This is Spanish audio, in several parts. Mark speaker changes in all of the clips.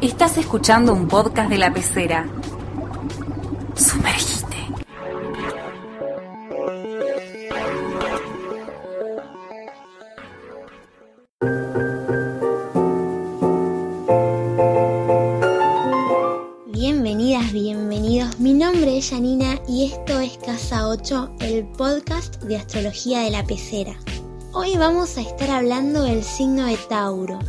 Speaker 1: Estás escuchando un podcast de la pecera. Sumergite.
Speaker 2: Bienvenidas, bienvenidos. Mi nombre es Janina y esto es Casa 8, el podcast de astrología de la pecera. Hoy vamos a estar hablando del signo de Tauro.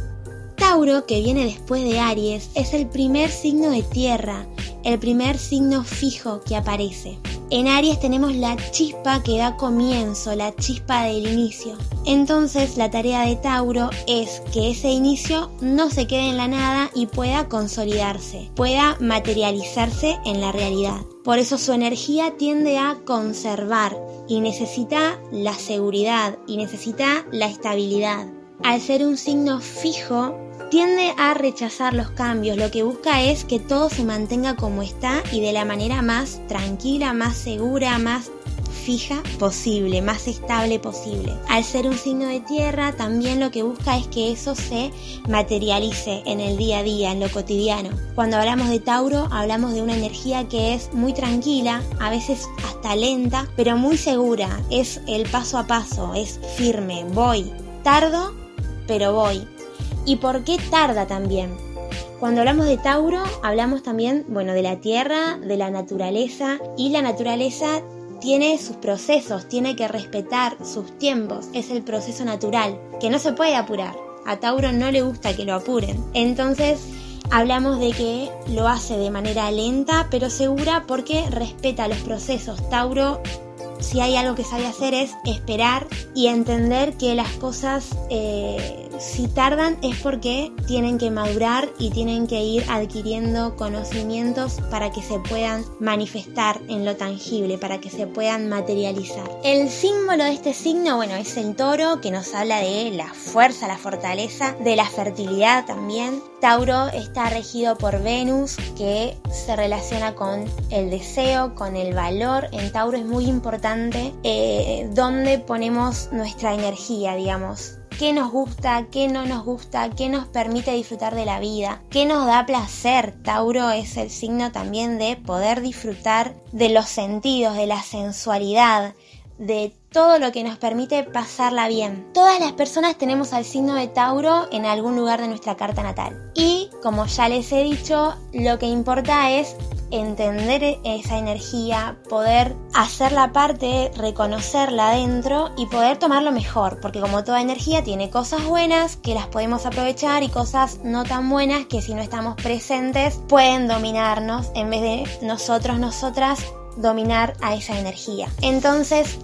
Speaker 2: Tauro, que viene después de Aries, es el primer signo de tierra, el primer signo fijo que aparece. En Aries tenemos la chispa que da comienzo, la chispa del inicio. Entonces la tarea de Tauro es que ese inicio no se quede en la nada y pueda consolidarse, pueda materializarse en la realidad. Por eso su energía tiende a conservar y necesita la seguridad y necesita la estabilidad. Al ser un signo fijo, tiende a rechazar los cambios, lo que busca es que todo se mantenga como está y de la manera más tranquila, más segura, más fija posible, más estable posible. Al ser un signo de tierra, también lo que busca es que eso se materialice en el día a día, en lo cotidiano. Cuando hablamos de Tauro, hablamos de una energía que es muy tranquila, a veces hasta lenta, pero muy segura. Es el paso a paso, es firme, voy. Tardo, pero voy. ¿Y por qué tarda también? Cuando hablamos de Tauro, hablamos también, bueno, de la tierra, de la naturaleza, y la naturaleza tiene sus procesos, tiene que respetar sus tiempos, es el proceso natural, que no se puede apurar. A Tauro no le gusta que lo apuren. Entonces, hablamos de que lo hace de manera lenta pero segura porque respeta los procesos. Tauro si hay algo que sabe hacer es esperar y entender que las cosas eh, si tardan es porque tienen que madurar y tienen que ir adquiriendo conocimientos para que se puedan manifestar en lo tangible, para que se puedan materializar. El símbolo de este signo, bueno, es el toro que nos habla de la fuerza, la fortaleza, de la fertilidad también. Tauro está regido por Venus que se relaciona con el deseo, con el valor. En Tauro es muy importante eh, dónde ponemos nuestra energía, digamos. Qué nos gusta, qué no nos gusta, qué nos permite disfrutar de la vida, qué nos da placer. Tauro es el signo también de poder disfrutar de los sentidos, de la sensualidad, de todo lo que nos permite pasarla bien. Todas las personas tenemos al signo de Tauro en algún lugar de nuestra carta natal. Y como ya les he dicho, lo que importa es entender esa energía, poder hacerla parte, reconocerla dentro y poder tomarlo mejor, porque como toda energía tiene cosas buenas que las podemos aprovechar y cosas no tan buenas que si no estamos presentes pueden dominarnos en vez de nosotros, nosotras dominar a esa energía. Entonces,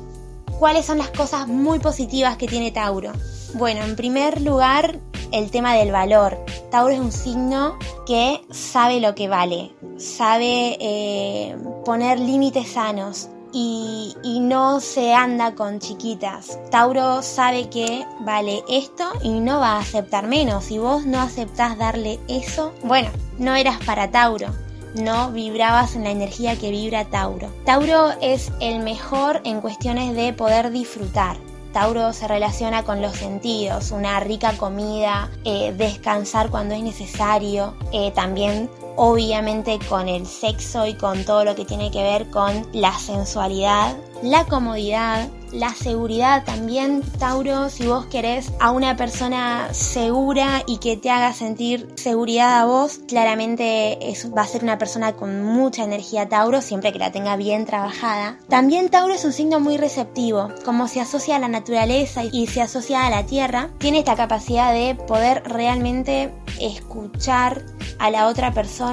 Speaker 2: ¿cuáles son las cosas muy positivas que tiene Tauro? Bueno, en primer lugar, el tema del valor. Tauro es un signo que sabe lo que vale, sabe eh, poner límites sanos, y, y, no se anda con chiquitas. Tauro sabe que vale esto y no va a aceptar menos. Si vos no aceptás darle eso, bueno, no eras para Tauro. No vibrabas en la energía que vibra Tauro. Tauro es el mejor en cuestiones de poder disfrutar. Tauro se relaciona con los sentidos, una rica comida, eh, descansar cuando es necesario, eh, también obviamente con el sexo y con todo lo que tiene que ver con la sensualidad, la comodidad, la seguridad también, Tauro, si vos querés a una persona segura y que te haga sentir seguridad a vos, claramente va a ser una persona con mucha energía Tauro, siempre que la tenga bien trabajada. También Tauro es un signo muy receptivo, como se asocia a la naturaleza y se asocia a la tierra, tiene esta capacidad de poder realmente escuchar a la otra persona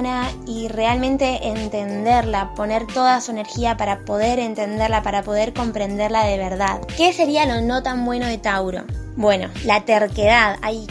Speaker 2: y realmente entenderla, poner toda su energía para poder entenderla, para poder comprenderla de verdad. ¿Qué sería lo no tan bueno de Tauro? Bueno, la terquedad. Hay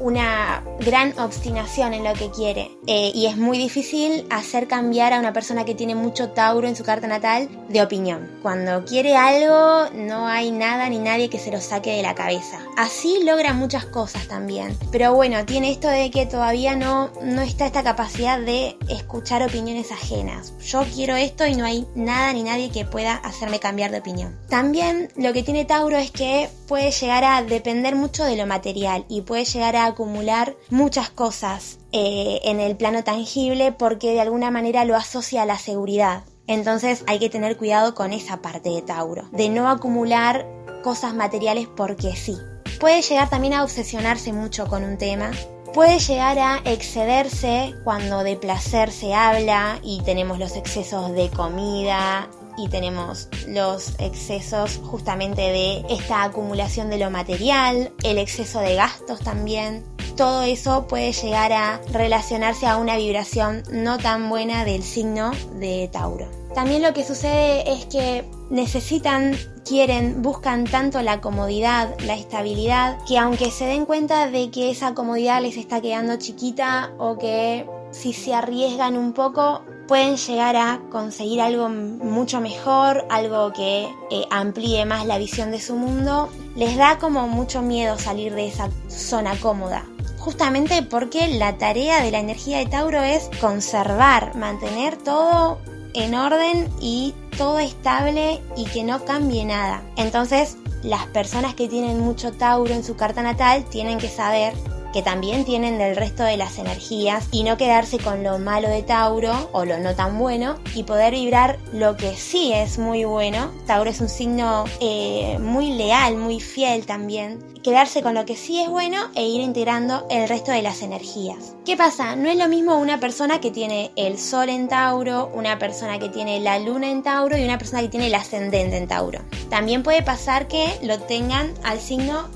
Speaker 2: una gran obstinación en lo que quiere eh, y es muy difícil hacer cambiar a una persona que tiene mucho Tauro en su carta natal de opinión. Cuando quiere algo no hay nada ni nadie que se lo saque de la cabeza Así logra muchas cosas también. Pero bueno, tiene esto de que todavía no, no está esta capacidad de escuchar opiniones ajenas. Yo quiero esto y no hay nada ni nadie que pueda hacerme cambiar de opinión. También lo que tiene Tauro es que puede llegar a depender mucho de lo material y puede llegar a acumular muchas cosas eh, en el plano tangible porque de alguna manera lo asocia a la seguridad. Entonces hay que tener cuidado con esa parte de Tauro, de no acumular cosas materiales porque sí. Puede llegar también a obsesionarse mucho con un tema. Puede llegar a excederse cuando de placer se habla y tenemos los excesos de comida y tenemos los excesos justamente de esta acumulación de lo material, el exceso de gastos también. Todo eso puede llegar a relacionarse a una vibración no tan buena del signo de Tauro. También lo que sucede es que necesitan, quieren, buscan tanto la comodidad, la estabilidad, que aunque se den cuenta de que esa comodidad les está quedando chiquita o que si se arriesgan un poco pueden llegar a conseguir algo mucho mejor, algo que eh, amplíe más la visión de su mundo, les da como mucho miedo salir de esa zona cómoda justamente porque la tarea de la energía de Tauro es conservar, mantener todo en orden y todo estable y que no cambie nada. Entonces, las personas que tienen mucho Tauro en su carta natal tienen que saber que también tienen del resto de las energías y no quedarse con lo malo de Tauro o lo no tan bueno y poder vibrar lo que sí es muy bueno. Tauro es un signo eh, muy leal, muy fiel también. Quedarse con lo que sí es bueno e ir integrando el resto de las energías. ¿Qué pasa? No es lo mismo una persona que tiene el sol en Tauro, una persona que tiene la luna en Tauro y una persona que tiene el ascendente en Tauro. También puede pasar que lo tengan al signo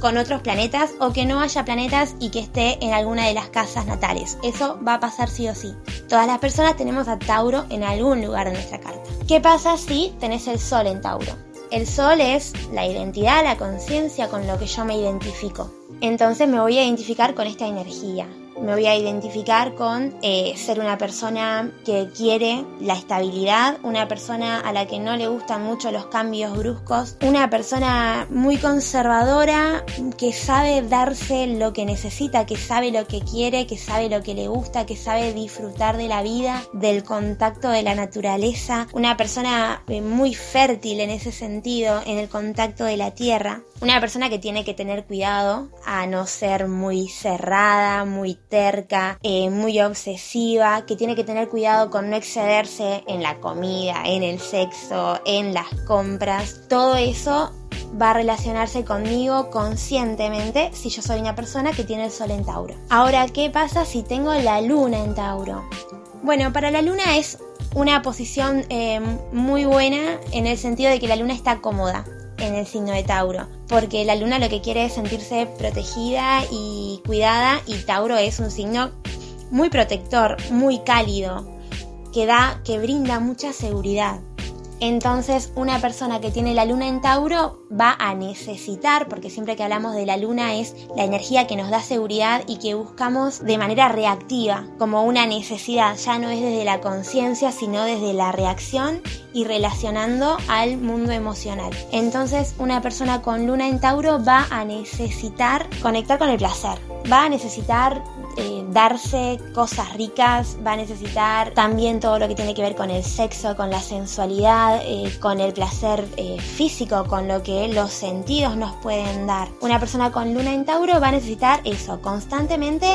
Speaker 2: con otros planetas o que no haya planetas y que esté en alguna de las casas natales. Eso va a pasar sí o sí. Todas las personas tenemos a Tauro en algún lugar de nuestra carta. ¿Qué pasa si tenés el Sol en Tauro? El Sol es la identidad, la conciencia con lo que yo me identifico. Entonces me voy a identificar con esta energía me voy a identificar con eh, ser una persona que quiere la estabilidad, una persona a la que no le gustan mucho los cambios bruscos, una persona muy conservadora que sabe darse lo que necesita, que sabe lo que quiere, que sabe lo que le gusta, que sabe disfrutar de la vida, del contacto de la naturaleza, una persona eh, muy fértil en ese sentido, en el contacto de la tierra, una persona que tiene que tener cuidado a no ser muy cerrada, muy eh, muy obsesiva, que tiene que tener cuidado con no excederse en la comida, en el sexo, en las compras. Todo eso va a relacionarse conmigo conscientemente si yo soy una persona que tiene el sol en Tauro. Ahora, ¿qué pasa si tengo la luna en Tauro? Bueno, para la luna es una posición eh, muy buena en el sentido de que la luna está cómoda en el signo de Tauro, porque la luna lo que quiere es sentirse protegida y cuidada y Tauro es un signo muy protector, muy cálido, que da, que brinda mucha seguridad. Entonces una persona que tiene la luna en Tauro va a necesitar, porque siempre que hablamos de la luna es la energía que nos da seguridad y que buscamos de manera reactiva, como una necesidad, ya no es desde la conciencia, sino desde la reacción y relacionando al mundo emocional. Entonces una persona con luna en Tauro va a necesitar conectar con el placer, va a necesitar eh, darse cosas ricas, va a necesitar también todo lo que tiene que ver con el sexo, con la sensualidad, eh, con el placer eh, físico, con lo que los sentidos nos pueden dar. Una persona con luna en Tauro va a necesitar eso, constantemente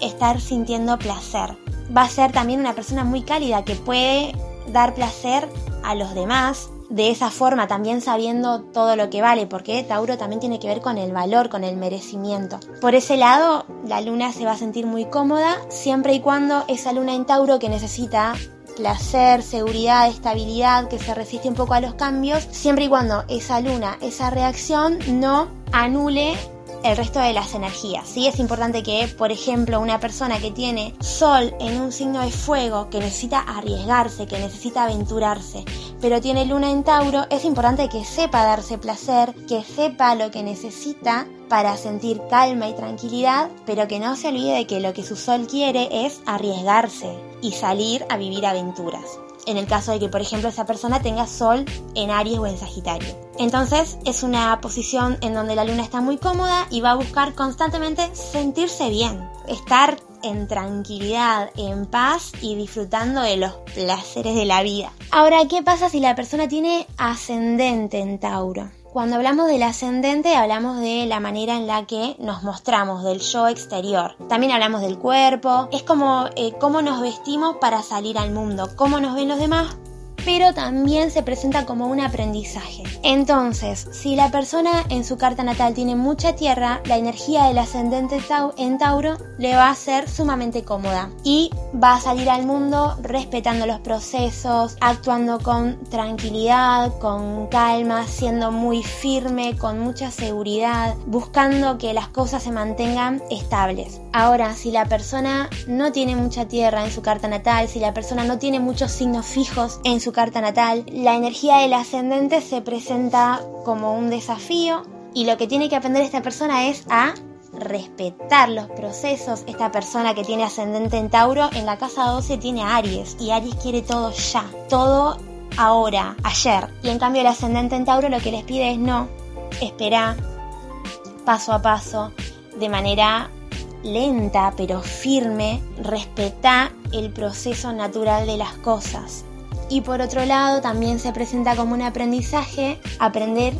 Speaker 2: estar sintiendo placer. Va a ser también una persona muy cálida que puede dar placer a los demás, de esa forma, también sabiendo todo lo que vale, porque Tauro también tiene que ver con el valor, con el merecimiento. Por ese lado, la luna se va a sentir muy cómoda siempre y cuando esa luna en Tauro que necesita placer, seguridad, estabilidad, que se resiste un poco a los cambios, siempre y cuando esa luna, esa reacción no anule el resto de las energías. Sí es importante que, por ejemplo, una persona que tiene sol en un signo de fuego, que necesita arriesgarse, que necesita aventurarse, pero tiene luna en Tauro, es importante que sepa darse placer, que sepa lo que necesita para sentir calma y tranquilidad, pero que no se olvide de que lo que su sol quiere es arriesgarse y salir a vivir aventuras. En el caso de que, por ejemplo, esa persona tenga Sol en Aries o en Sagitario. Entonces es una posición en donde la luna está muy cómoda y va a buscar constantemente sentirse bien, estar en tranquilidad, en paz y disfrutando de los placeres de la vida. Ahora, ¿qué pasa si la persona tiene ascendente en Tauro? Cuando hablamos del ascendente hablamos de la manera en la que nos mostramos, del yo exterior. También hablamos del cuerpo, es como eh, cómo nos vestimos para salir al mundo, cómo nos ven los demás pero también se presenta como un aprendizaje. Entonces, si la persona en su carta natal tiene mucha tierra, la energía del ascendente en Tauro le va a ser sumamente cómoda y va a salir al mundo respetando los procesos, actuando con tranquilidad, con calma, siendo muy firme, con mucha seguridad, buscando que las cosas se mantengan estables. Ahora, si la persona no tiene mucha tierra en su carta natal, si la persona no tiene muchos signos fijos en su carta natal, la energía del ascendente se presenta como un desafío y lo que tiene que aprender esta persona es a respetar los procesos. Esta persona que tiene ascendente en Tauro, en la casa 12 tiene Aries y Aries quiere todo ya, todo ahora, ayer. Y en cambio el ascendente en Tauro lo que les pide es no, espera, paso a paso, de manera lenta pero firme, respeta el proceso natural de las cosas. Y por otro lado, también se presenta como un aprendizaje aprender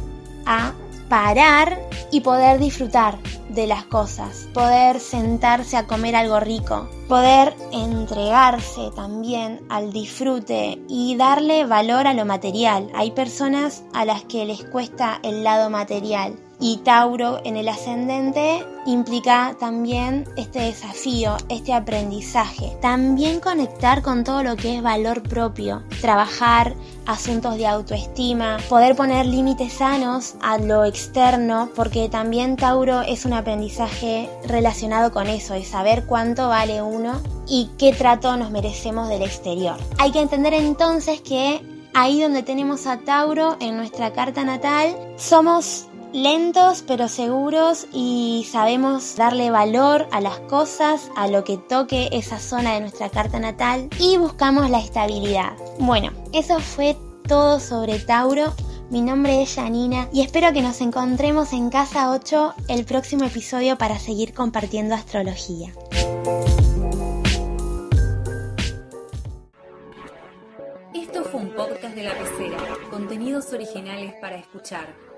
Speaker 2: a parar y poder disfrutar de las cosas, poder sentarse a comer algo rico, poder entregarse también al disfrute y darle valor a lo material. Hay personas a las que les cuesta el lado material y Tauro en el ascendente implica también este desafío, este aprendizaje. También conectar con todo lo que es valor propio, trabajar asuntos de autoestima, poder poner límites sanos a lo externo, porque también Tauro es un aprendizaje relacionado con eso, de saber cuánto vale uno y qué trato nos merecemos del exterior. Hay que entender entonces que ahí donde tenemos a Tauro en nuestra carta natal, somos lentos pero seguros y sabemos darle valor a las cosas, a lo que toque esa zona de nuestra carta natal y buscamos la estabilidad. Bueno, eso fue todo sobre Tauro. Mi nombre es Janina y espero que nos encontremos en Casa 8 el próximo episodio para seguir compartiendo astrología.
Speaker 1: Esto fue un podcast de la pecera, contenidos originales para escuchar.